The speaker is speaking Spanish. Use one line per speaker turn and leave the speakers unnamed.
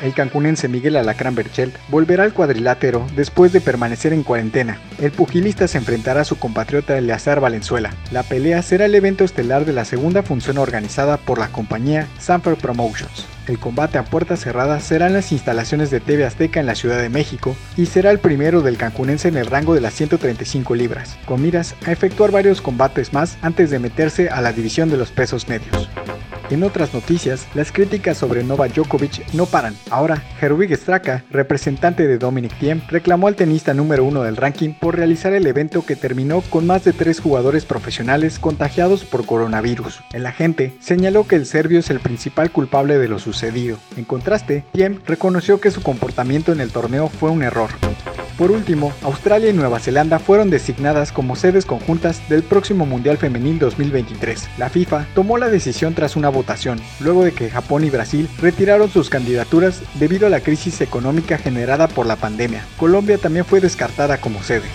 El cancunense Miguel Alacrán Berchel volverá al cuadrilátero después de permanecer en cuarentena. El pugilista se enfrentará a su compatriota Eleazar Valenzuela. La pelea será el evento estelar de la segunda función organizada por la compañía Sanford Promotions. El combate a puerta cerrada será en las instalaciones de TV Azteca en la Ciudad de México y será el primero del cancunense en el rango de las 135 libras, con miras a efectuar varios combates más antes de meterse a la división de los pesos medios. En otras noticias, las críticas sobre Novak Djokovic no paran. Ahora, Herwig Straka, representante de Dominic Thiem, reclamó al tenista número uno del ranking por realizar el evento que terminó con más de tres jugadores profesionales contagiados por coronavirus. El agente señaló que el serbio es el principal culpable de lo sucedido. En contraste, Thiem reconoció que su comportamiento en el torneo fue un error. Por último, Australia y Nueva Zelanda fueron designadas como sedes conjuntas del próximo Mundial Femenil 2023. La FIFA tomó la decisión tras una votación, luego de que Japón y Brasil retiraron sus candidaturas debido a la crisis económica generada por la pandemia. Colombia también fue descartada como sede.